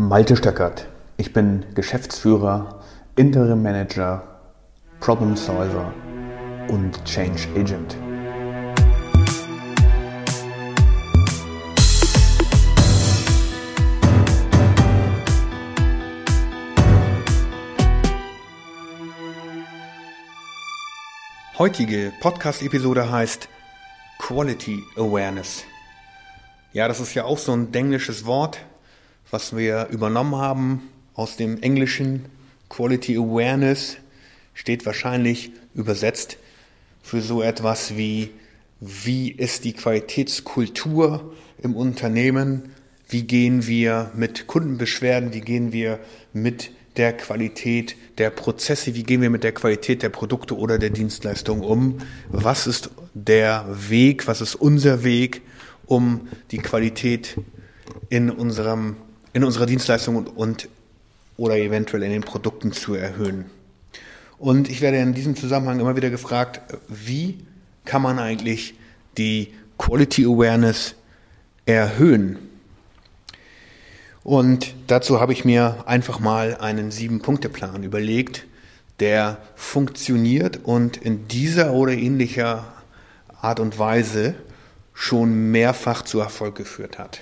Malte Stöckert. Ich bin Geschäftsführer, Interim Manager, Problem Solver und Change Agent. Heutige Podcast-Episode heißt Quality Awareness. Ja, das ist ja auch so ein englisches Wort, was wir übernommen haben aus dem Englischen. Quality Awareness steht wahrscheinlich übersetzt für so etwas wie, wie ist die Qualitätskultur im Unternehmen? Wie gehen wir mit Kundenbeschwerden? Wie gehen wir mit der Qualität der Prozesse? Wie gehen wir mit der Qualität der Produkte oder der Dienstleistungen um? Was ist der Weg? Was ist unser Weg, um die Qualität in unserem in unserer Dienstleistung und, und oder eventuell in den Produkten zu erhöhen. Und ich werde in diesem Zusammenhang immer wieder gefragt, wie kann man eigentlich die Quality Awareness erhöhen? Und dazu habe ich mir einfach mal einen Sieben-Punkte-Plan überlegt, der funktioniert und in dieser oder ähnlicher Art und Weise schon mehrfach zu Erfolg geführt hat.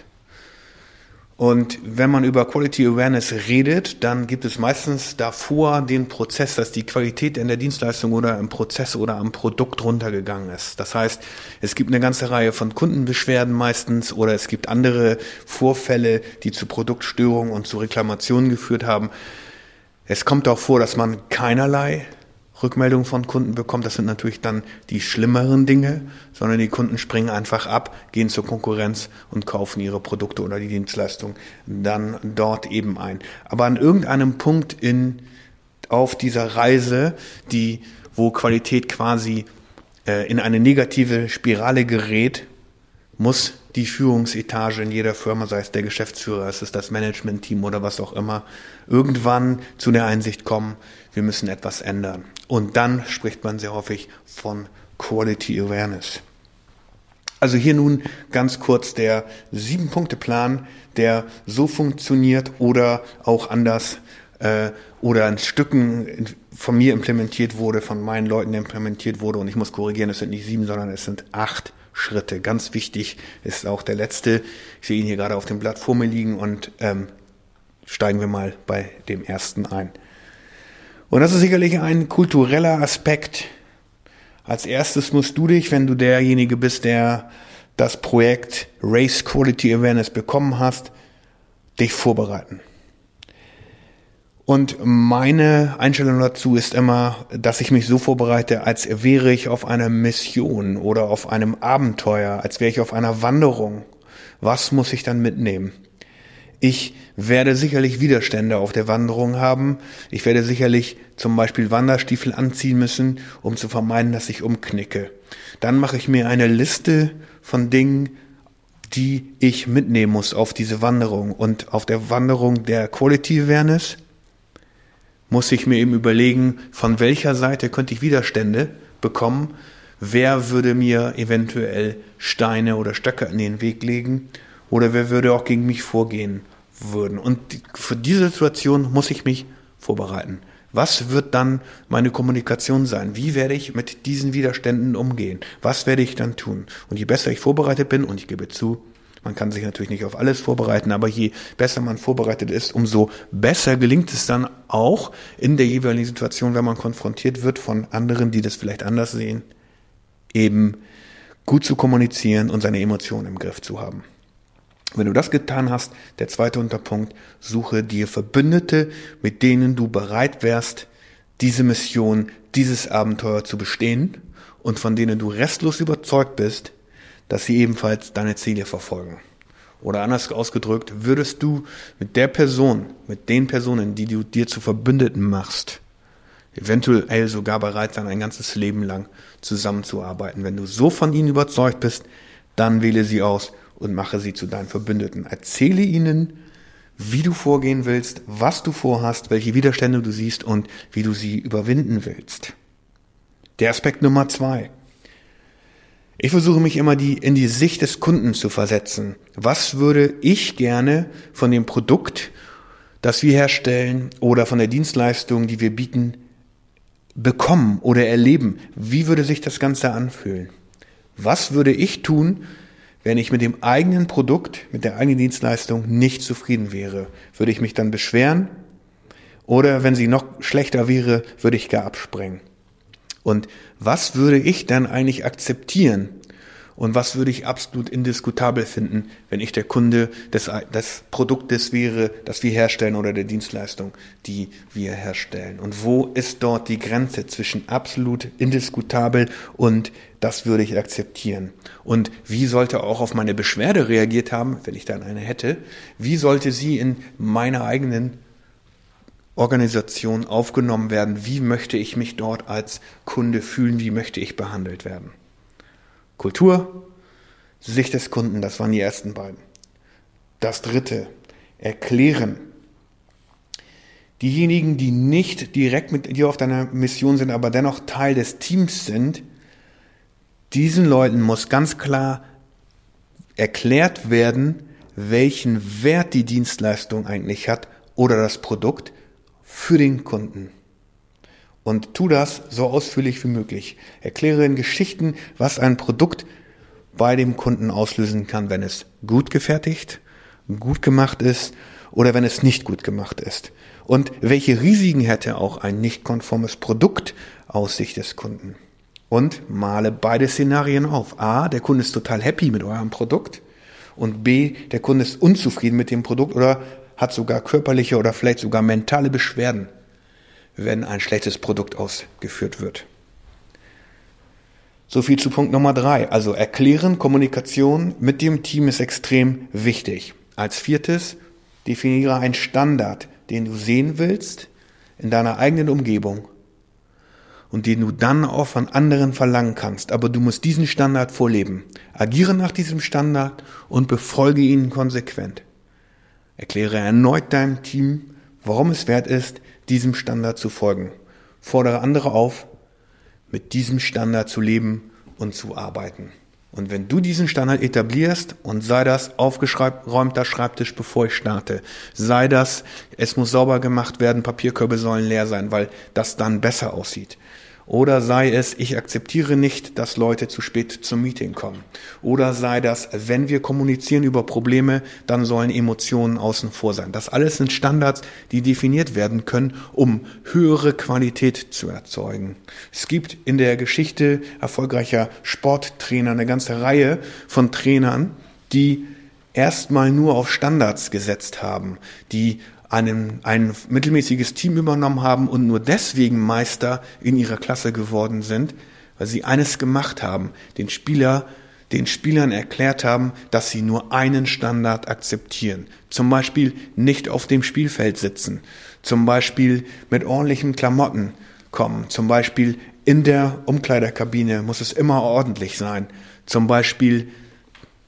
Und wenn man über Quality Awareness redet, dann gibt es meistens davor den Prozess, dass die Qualität in der Dienstleistung oder im Prozess oder am Produkt runtergegangen ist. Das heißt, es gibt eine ganze Reihe von Kundenbeschwerden meistens oder es gibt andere Vorfälle, die zu Produktstörungen und zu Reklamationen geführt haben. Es kommt auch vor, dass man keinerlei Rückmeldungen von Kunden bekommt. Das sind natürlich dann die schlimmeren Dinge, sondern die Kunden springen einfach ab, gehen zur Konkurrenz und kaufen ihre Produkte oder die Dienstleistung dann dort eben ein. Aber an irgendeinem Punkt in, auf dieser Reise, die, wo Qualität quasi äh, in eine negative Spirale gerät, muss die Führungsetage in jeder Firma, sei es der Geschäftsführer, es ist das Managementteam oder was auch immer, irgendwann zu der Einsicht kommen, wir müssen etwas ändern. Und dann spricht man sehr häufig von Quality Awareness. Also hier nun ganz kurz der Sieben-Punkte-Plan, der so funktioniert oder auch anders äh, oder in Stücken von mir implementiert wurde, von meinen Leuten implementiert wurde. Und ich muss korrigieren, es sind nicht sieben, sondern es sind acht Schritte. Ganz wichtig ist auch der letzte. Ich sehe ihn hier gerade auf dem Blatt vor mir liegen und ähm, steigen wir mal bei dem ersten ein. Und das ist sicherlich ein kultureller Aspekt. Als erstes musst du dich, wenn du derjenige bist, der das Projekt Race Quality Awareness bekommen hast, dich vorbereiten. Und meine Einstellung dazu ist immer, dass ich mich so vorbereite, als wäre ich auf einer Mission oder auf einem Abenteuer, als wäre ich auf einer Wanderung. Was muss ich dann mitnehmen? Ich werde sicherlich Widerstände auf der Wanderung haben. Ich werde sicherlich zum Beispiel Wanderstiefel anziehen müssen, um zu vermeiden, dass ich umknicke. Dann mache ich mir eine Liste von Dingen, die ich mitnehmen muss auf diese Wanderung. Und auf der Wanderung der Quality Awareness muss ich mir eben überlegen, von welcher Seite könnte ich Widerstände bekommen, wer würde mir eventuell Steine oder Stöcke in den Weg legen oder wer würde auch gegen mich vorgehen würden. Und für diese Situation muss ich mich vorbereiten. Was wird dann meine Kommunikation sein? Wie werde ich mit diesen Widerständen umgehen? Was werde ich dann tun? Und je besser ich vorbereitet bin, und ich gebe zu, man kann sich natürlich nicht auf alles vorbereiten, aber je besser man vorbereitet ist, umso besser gelingt es dann auch in der jeweiligen Situation, wenn man konfrontiert wird von anderen, die das vielleicht anders sehen, eben gut zu kommunizieren und seine Emotionen im Griff zu haben. Wenn du das getan hast, der zweite Unterpunkt, suche dir Verbündete, mit denen du bereit wärst, diese Mission, dieses Abenteuer zu bestehen und von denen du restlos überzeugt bist, dass sie ebenfalls deine Ziele verfolgen. Oder anders ausgedrückt, würdest du mit der Person, mit den Personen, die du dir zu Verbündeten machst, eventuell sogar bereit sein, ein ganzes Leben lang zusammenzuarbeiten. Wenn du so von ihnen überzeugt bist, dann wähle sie aus und mache sie zu deinen Verbündeten. Erzähle ihnen, wie du vorgehen willst, was du vorhast, welche Widerstände du siehst und wie du sie überwinden willst. Der Aspekt Nummer zwei. Ich versuche mich immer die, in die Sicht des Kunden zu versetzen. Was würde ich gerne von dem Produkt das wir herstellen oder von der Dienstleistung, die wir bieten, bekommen oder erleben, wie würde sich das Ganze anfühlen? Was würde ich tun, wenn ich mit dem eigenen Produkt, mit der eigenen Dienstleistung nicht zufrieden wäre? Würde ich mich dann beschweren? Oder wenn sie noch schlechter wäre, würde ich gar abspringen? Und was würde ich dann eigentlich akzeptieren? Und was würde ich absolut indiskutabel finden, wenn ich der Kunde des, des Produktes wäre, das wir herstellen oder der Dienstleistung, die wir herstellen? Und wo ist dort die Grenze zwischen absolut indiskutabel und das würde ich akzeptieren? Und wie sollte auch auf meine Beschwerde reagiert haben, wenn ich dann eine hätte? Wie sollte sie in meiner eigenen Organisation aufgenommen werden? Wie möchte ich mich dort als Kunde fühlen? Wie möchte ich behandelt werden? Kultur, Sicht des Kunden, das waren die ersten beiden. Das dritte, erklären. Diejenigen, die nicht direkt mit dir auf deiner Mission sind, aber dennoch Teil des Teams sind, diesen Leuten muss ganz klar erklärt werden, welchen Wert die Dienstleistung eigentlich hat oder das Produkt für den Kunden und tu das so ausführlich wie möglich. Erkläre in Geschichten, was ein Produkt bei dem Kunden auslösen kann, wenn es gut gefertigt, gut gemacht ist oder wenn es nicht gut gemacht ist. Und welche Risiken hätte auch ein nicht konformes Produkt aus Sicht des Kunden. Und male beide Szenarien auf. A, der Kunde ist total happy mit eurem Produkt. Und B, der Kunde ist unzufrieden mit dem Produkt oder hat sogar körperliche oder vielleicht sogar mentale Beschwerden wenn ein schlechtes Produkt ausgeführt wird. So viel zu Punkt Nummer drei. Also erklären, Kommunikation mit dem Team ist extrem wichtig. Als viertes, definiere einen Standard, den du sehen willst in deiner eigenen Umgebung und den du dann auch von anderen verlangen kannst. Aber du musst diesen Standard vorleben. Agiere nach diesem Standard und befolge ihn konsequent. Erkläre erneut deinem Team, warum es wert ist, diesem Standard zu folgen. Fordere andere auf, mit diesem Standard zu leben und zu arbeiten. Und wenn du diesen Standard etablierst und sei das aufgeräumter Schreibtisch, bevor ich starte, sei das, es muss sauber gemacht werden, Papierkörbe sollen leer sein, weil das dann besser aussieht. Oder sei es, ich akzeptiere nicht, dass Leute zu spät zum Meeting kommen. Oder sei das, wenn wir kommunizieren über Probleme, dann sollen Emotionen außen vor sein. Das alles sind Standards, die definiert werden können, um höhere Qualität zu erzeugen. Es gibt in der Geschichte erfolgreicher Sporttrainer eine ganze Reihe von Trainern, die erstmal nur auf Standards gesetzt haben, die einen, ein mittelmäßiges Team übernommen haben und nur deswegen Meister in ihrer Klasse geworden sind, weil sie eines gemacht haben, den Spieler, den Spielern erklärt haben, dass sie nur einen Standard akzeptieren. Zum Beispiel nicht auf dem Spielfeld sitzen, zum Beispiel mit ordentlichen Klamotten kommen, zum Beispiel in der Umkleiderkabine muss es immer ordentlich sein, zum Beispiel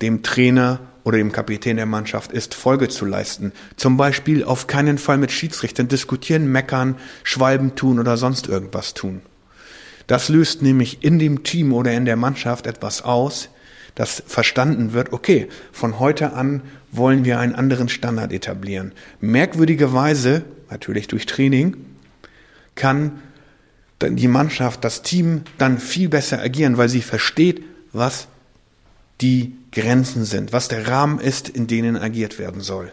dem Trainer oder dem Kapitän der Mannschaft ist, Folge zu leisten. Zum Beispiel auf keinen Fall mit Schiedsrichtern diskutieren, meckern, Schwalben tun oder sonst irgendwas tun. Das löst nämlich in dem Team oder in der Mannschaft etwas aus, dass verstanden wird, okay, von heute an wollen wir einen anderen Standard etablieren. Merkwürdigerweise, natürlich durch Training, kann die Mannschaft, das Team dann viel besser agieren, weil sie versteht, was die Grenzen sind, was der Rahmen ist, in denen agiert werden soll.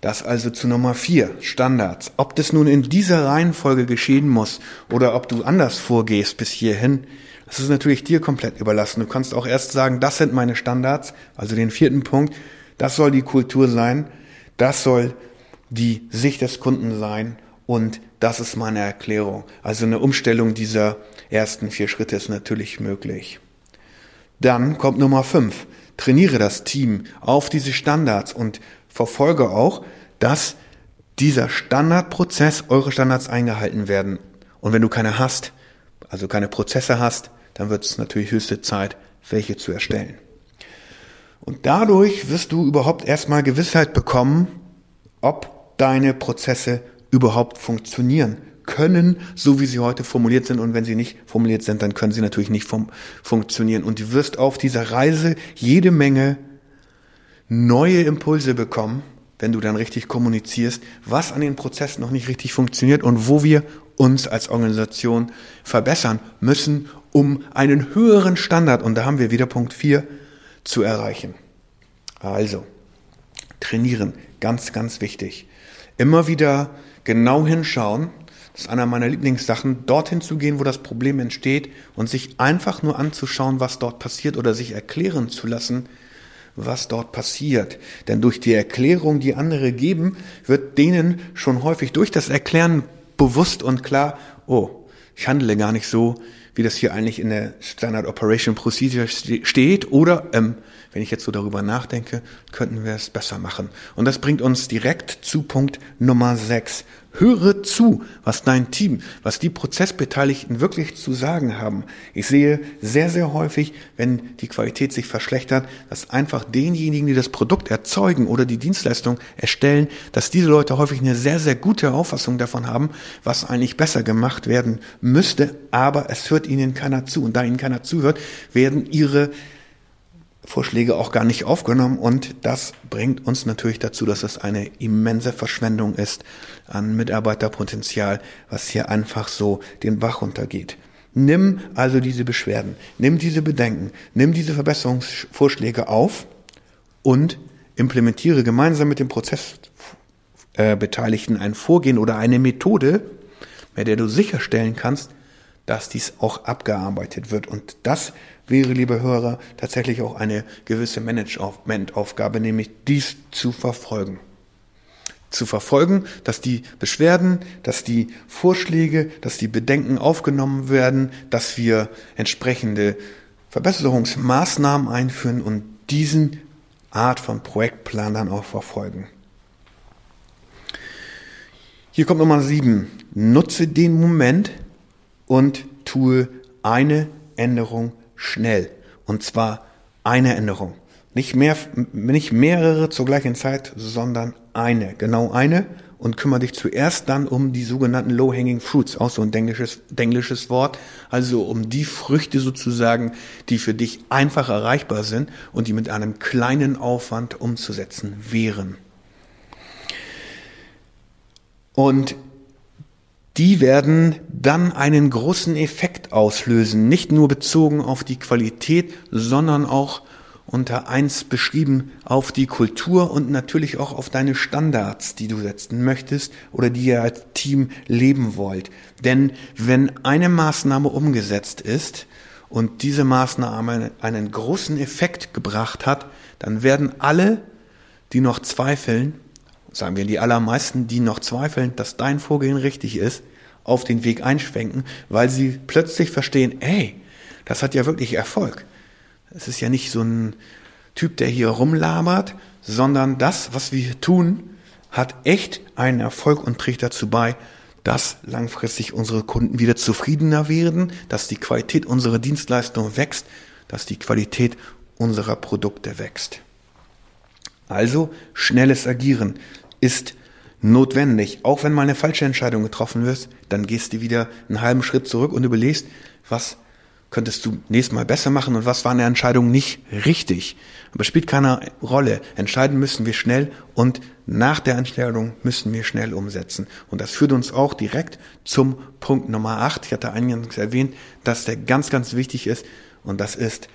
Das also zu Nummer vier, Standards. Ob das nun in dieser Reihenfolge geschehen muss oder ob du anders vorgehst bis hierhin, das ist natürlich dir komplett überlassen. Du kannst auch erst sagen, das sind meine Standards, also den vierten Punkt, das soll die Kultur sein, das soll die Sicht des Kunden sein und das ist meine Erklärung. Also eine Umstellung dieser ersten vier Schritte ist natürlich möglich. Dann kommt Nummer fünf. Trainiere das Team auf diese Standards und verfolge auch, dass dieser Standardprozess, eure Standards eingehalten werden. Und wenn du keine hast, also keine Prozesse hast, dann wird es natürlich höchste Zeit, welche zu erstellen. Und dadurch wirst du überhaupt erstmal Gewissheit bekommen, ob deine Prozesse überhaupt funktionieren können, so wie sie heute formuliert sind. Und wenn sie nicht formuliert sind, dann können sie natürlich nicht funktionieren. Und du wirst auf dieser Reise jede Menge neue Impulse bekommen, wenn du dann richtig kommunizierst, was an den Prozessen noch nicht richtig funktioniert und wo wir uns als Organisation verbessern müssen, um einen höheren Standard, und da haben wir wieder Punkt 4, zu erreichen. Also, trainieren, ganz, ganz wichtig. Immer wieder genau hinschauen, das ist einer meiner Lieblingssachen, dorthin zu gehen, wo das Problem entsteht und sich einfach nur anzuschauen, was dort passiert oder sich erklären zu lassen, was dort passiert. Denn durch die Erklärung, die andere geben, wird denen schon häufig durch das Erklären bewusst und klar, oh, ich handle gar nicht so, wie das hier eigentlich in der Standard Operation Procedure steht. Oder, ähm, wenn ich jetzt so darüber nachdenke, könnten wir es besser machen. Und das bringt uns direkt zu Punkt Nummer 6. Höre zu, was dein Team, was die Prozessbeteiligten wirklich zu sagen haben. Ich sehe sehr, sehr häufig, wenn die Qualität sich verschlechtert, dass einfach denjenigen, die das Produkt erzeugen oder die Dienstleistung erstellen, dass diese Leute häufig eine sehr, sehr gute Auffassung davon haben, was eigentlich besser gemacht werden müsste, aber es hört ihnen keiner zu. Und da ihnen keiner zuhört, werden ihre Vorschläge auch gar nicht aufgenommen und das bringt uns natürlich dazu, dass es eine immense Verschwendung ist an Mitarbeiterpotenzial, was hier einfach so den Bach runtergeht. Nimm also diese Beschwerden, nimm diese Bedenken, nimm diese Verbesserungsvorschläge auf und implementiere gemeinsam mit dem Prozessbeteiligten ein Vorgehen oder eine Methode, bei der du sicherstellen kannst, dass dies auch abgearbeitet wird. Und das wäre, liebe Hörer, tatsächlich auch eine gewisse Managementaufgabe, nämlich dies zu verfolgen. Zu verfolgen, dass die Beschwerden, dass die Vorschläge, dass die Bedenken aufgenommen werden, dass wir entsprechende Verbesserungsmaßnahmen einführen und diesen Art von Projektplan dann auch verfolgen. Hier kommt Nummer sieben. Nutze den Moment und tue eine Änderung schnell. Und zwar eine Änderung. Nicht mehr, nicht mehrere zur gleichen Zeit, sondern eine. Genau eine. Und kümmere dich zuerst dann um die sogenannten Low-Hanging Fruits. Auch so ein englisches, englisches Wort. Also um die Früchte sozusagen, die für dich einfach erreichbar sind und die mit einem kleinen Aufwand umzusetzen wären. Und die werden dann einen großen Effekt auslösen, nicht nur bezogen auf die Qualität, sondern auch unter eins beschrieben auf die Kultur und natürlich auch auf deine Standards, die du setzen möchtest oder die ihr als Team leben wollt. Denn wenn eine Maßnahme umgesetzt ist und diese Maßnahme einen großen Effekt gebracht hat, dann werden alle, die noch zweifeln, sagen wir die allermeisten, die noch zweifeln, dass dein Vorgehen richtig ist, auf den Weg einschwenken, weil sie plötzlich verstehen, ey, das hat ja wirklich Erfolg. Es ist ja nicht so ein Typ, der hier rumlabert, sondern das, was wir tun, hat echt einen Erfolg und trägt dazu bei, dass langfristig unsere Kunden wieder zufriedener werden, dass die Qualität unserer Dienstleistung wächst, dass die Qualität unserer Produkte wächst. Also schnelles Agieren ist notwendig. Auch wenn mal eine falsche Entscheidung getroffen wird, dann gehst du wieder einen halben Schritt zurück und überlegst, was könntest du nächstes Mal besser machen und was war eine Entscheidung nicht richtig. Aber spielt keine Rolle. Entscheiden müssen wir schnell und nach der Entscheidung müssen wir schnell umsetzen. Und das führt uns auch direkt zum Punkt Nummer 8. Ich hatte eingangs erwähnt, dass der ganz, ganz wichtig ist und das ist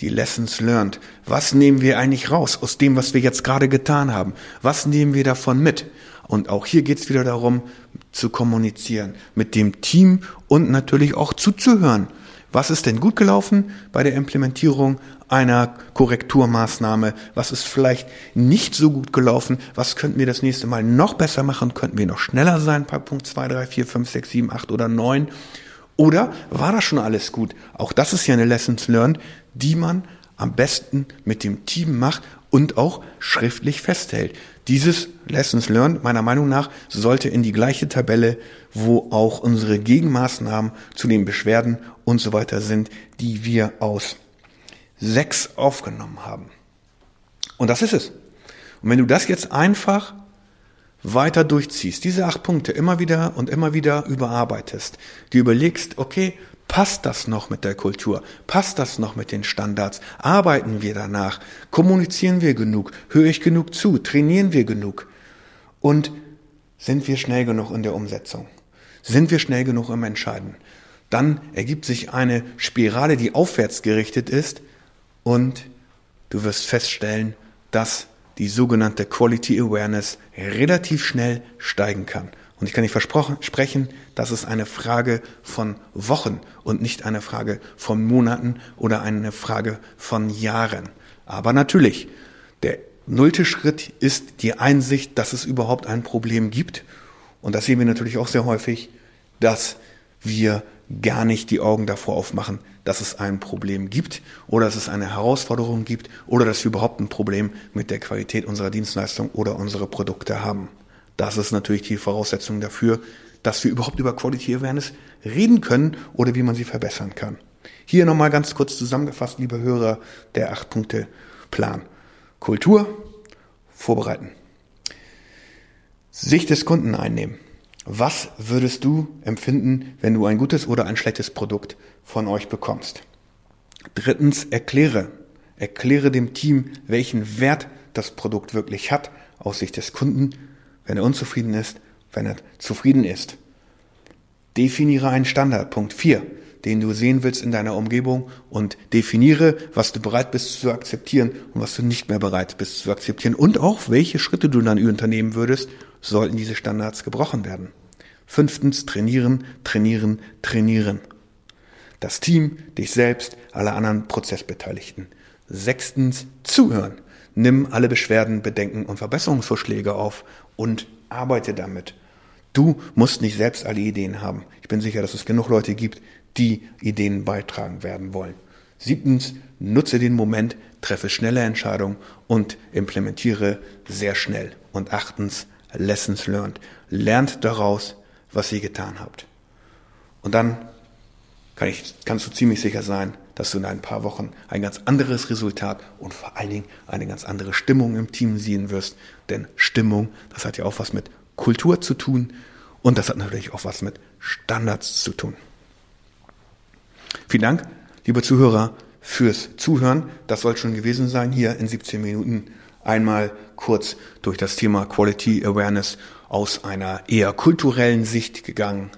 die Lessons learned. Was nehmen wir eigentlich raus aus dem, was wir jetzt gerade getan haben? Was nehmen wir davon mit? Und auch hier geht es wieder darum, zu kommunizieren mit dem Team und natürlich auch zuzuhören. Was ist denn gut gelaufen bei der Implementierung einer Korrekturmaßnahme? Was ist vielleicht nicht so gut gelaufen? Was könnten wir das nächste Mal noch besser machen? Könnten wir noch schneller sein bei Punkt 2, 3, 4, 5, 6, 7, 8 oder 9? Oder war das schon alles gut? Auch das ist ja eine Lessons learned, die man am besten mit dem Team macht und auch schriftlich festhält. Dieses Lessons Learned meiner Meinung nach sollte in die gleiche Tabelle, wo auch unsere Gegenmaßnahmen zu den Beschwerden und so weiter sind, die wir aus sechs aufgenommen haben. Und das ist es. Und wenn du das jetzt einfach weiter durchziehst, diese acht Punkte immer wieder und immer wieder überarbeitest, dir überlegst, okay, Passt das noch mit der Kultur? Passt das noch mit den Standards? Arbeiten wir danach? Kommunizieren wir genug? Höre ich genug zu? Trainieren wir genug? Und sind wir schnell genug in der Umsetzung? Sind wir schnell genug im Entscheiden? Dann ergibt sich eine Spirale, die aufwärts gerichtet ist und du wirst feststellen, dass die sogenannte Quality Awareness relativ schnell steigen kann. Und ich kann nicht versprechen, das ist eine Frage von Wochen und nicht eine Frage von Monaten oder eine Frage von Jahren. Aber natürlich, der nullte Schritt ist die Einsicht, dass es überhaupt ein Problem gibt. Und das sehen wir natürlich auch sehr häufig, dass wir gar nicht die Augen davor aufmachen, dass es ein Problem gibt oder dass es eine Herausforderung gibt oder dass wir überhaupt ein Problem mit der Qualität unserer Dienstleistung oder unserer Produkte haben. Das ist natürlich die Voraussetzung dafür, dass wir überhaupt über Quality Awareness reden können oder wie man sie verbessern kann. Hier nochmal ganz kurz zusammengefasst, liebe Hörer, der 8-Punkte-Plan. Kultur, vorbereiten. Sicht des Kunden einnehmen. Was würdest du empfinden, wenn du ein gutes oder ein schlechtes Produkt von euch bekommst? Drittens, erkläre. Erkläre dem Team, welchen Wert das Produkt wirklich hat aus Sicht des Kunden, wenn er unzufrieden ist, wenn er zufrieden ist. Definiere einen Standard. Punkt 4, den du sehen willst in deiner Umgebung und definiere, was du bereit bist zu akzeptieren und was du nicht mehr bereit bist zu akzeptieren und auch welche Schritte du dann unternehmen würdest, sollten diese Standards gebrochen werden. Fünftens, trainieren, trainieren, trainieren. Das Team, dich selbst, alle anderen Prozessbeteiligten. Sechstens, zuhören. Nimm alle Beschwerden, Bedenken und Verbesserungsvorschläge auf und arbeite damit. Du musst nicht selbst alle Ideen haben. Ich bin sicher, dass es genug Leute gibt, die Ideen beitragen werden wollen. Siebtens, nutze den Moment, treffe schnelle Entscheidungen und implementiere sehr schnell. Und achtens, Lessons learned. Lernt daraus, was ihr getan habt. Und dann kann ich, kannst du ziemlich sicher sein, dass du in ein paar Wochen ein ganz anderes Resultat und vor allen Dingen eine ganz andere Stimmung im Team sehen wirst. Denn Stimmung, das hat ja auch was mit Kultur zu tun und das hat natürlich auch was mit Standards zu tun. Vielen Dank, liebe Zuhörer, fürs Zuhören. Das soll schon gewesen sein hier in 17 Minuten einmal kurz durch das Thema Quality Awareness aus einer eher kulturellen Sicht gegangen.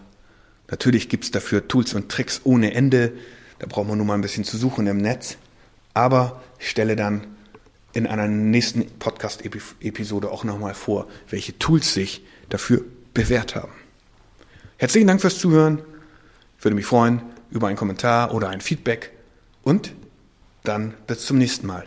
Natürlich gibt's dafür Tools und Tricks ohne Ende. Da braucht man nur mal ein bisschen zu suchen im Netz. Aber ich stelle dann in einer nächsten Podcast-Episode auch nochmal vor, welche Tools sich dafür bewährt haben. Herzlichen Dank fürs Zuhören. Ich würde mich freuen über einen Kommentar oder ein Feedback. Und dann bis zum nächsten Mal.